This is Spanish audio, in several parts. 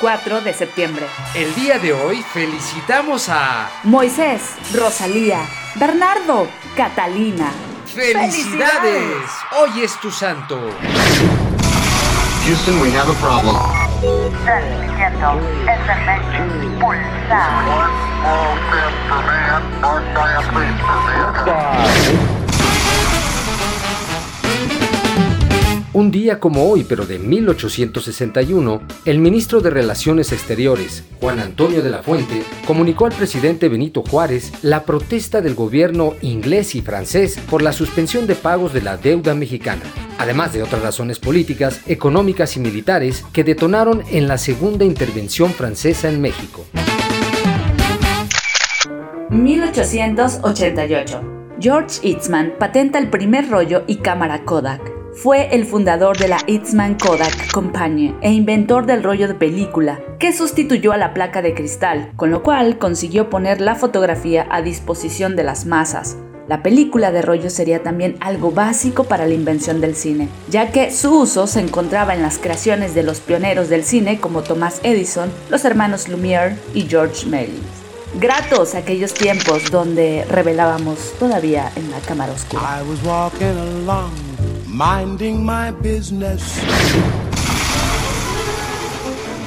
4 de septiembre. El día de hoy felicitamos a Moisés, Rosalía, Bernardo, Catalina. ¡Felicidades! Hoy es tu santo. Houston, we have a problem. Pulsar. Un día como hoy, pero de 1861, el ministro de Relaciones Exteriores, Juan Antonio de la Fuente, comunicó al presidente Benito Juárez la protesta del gobierno inglés y francés por la suspensión de pagos de la deuda mexicana, además de otras razones políticas, económicas y militares que detonaron en la segunda intervención francesa en México. 1888. George Eastman patenta el primer rollo y cámara Kodak. Fue el fundador de la Eastman Kodak Company e inventor del rollo de película, que sustituyó a la placa de cristal, con lo cual consiguió poner la fotografía a disposición de las masas. La película de rollo sería también algo básico para la invención del cine, ya que su uso se encontraba en las creaciones de los pioneros del cine como Thomas Edison, los hermanos Lumière y George Méliès. Gratos aquellos tiempos donde revelábamos todavía en la cámara oscura. Minding my business.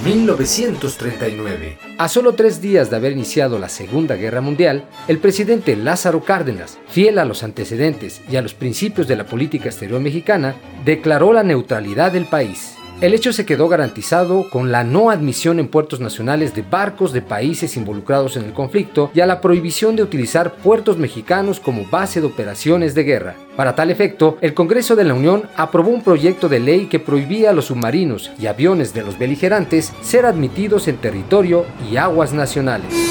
1939. A solo tres días de haber iniciado la Segunda Guerra Mundial, el presidente Lázaro Cárdenas, fiel a los antecedentes y a los principios de la política exterior mexicana, declaró la neutralidad del país. El hecho se quedó garantizado con la no admisión en puertos nacionales de barcos de países involucrados en el conflicto y a la prohibición de utilizar puertos mexicanos como base de operaciones de guerra. Para tal efecto, el Congreso de la Unión aprobó un proyecto de ley que prohibía a los submarinos y aviones de los beligerantes ser admitidos en territorio y aguas nacionales.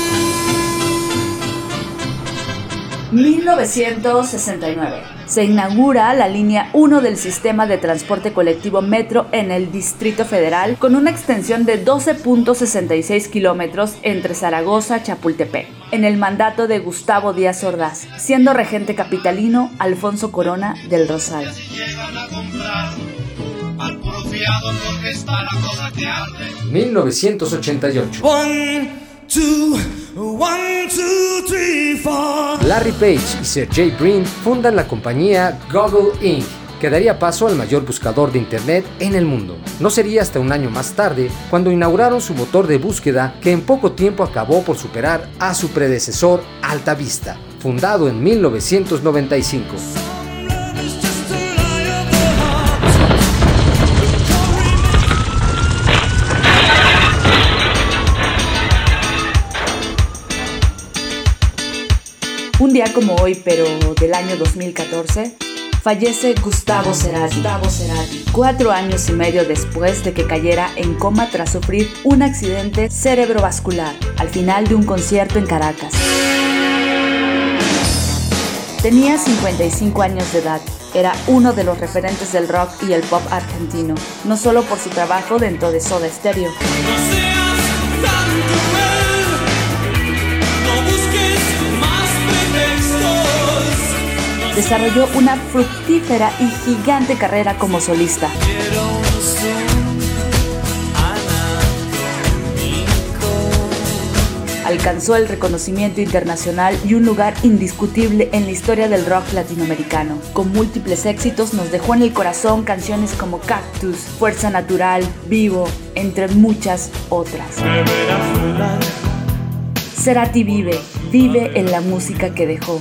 1969. Se inaugura la línea 1 del sistema de transporte colectivo Metro en el Distrito Federal con una extensión de 12.66 kilómetros entre Zaragoza y Chapultepec, en el mandato de Gustavo Díaz Ordaz, siendo regente capitalino Alfonso Corona del Rosal. 1988. One, two, one, two, three. Larry Page y Sergey Brin fundan la compañía Google Inc., que daría paso al mayor buscador de Internet en el mundo. No sería hasta un año más tarde cuando inauguraron su motor de búsqueda que en poco tiempo acabó por superar a su predecesor Alta Vista, fundado en 1995. Un día como hoy, pero del año 2014, fallece Gustavo Cerati. Gustavo Cerati, cuatro años y medio después de que cayera en coma tras sufrir un accidente cerebrovascular al final de un concierto en Caracas. Tenía 55 años de edad. Era uno de los referentes del rock y el pop argentino, no solo por su trabajo dentro de Soda Stereo. Desarrolló una fructífera y gigante carrera como solista. Alcanzó el reconocimiento internacional y un lugar indiscutible en la historia del rock latinoamericano. Con múltiples éxitos nos dejó en el corazón canciones como Cactus, Fuerza Natural, Vivo, entre muchas otras. Cerati vive, vive en la música que dejó.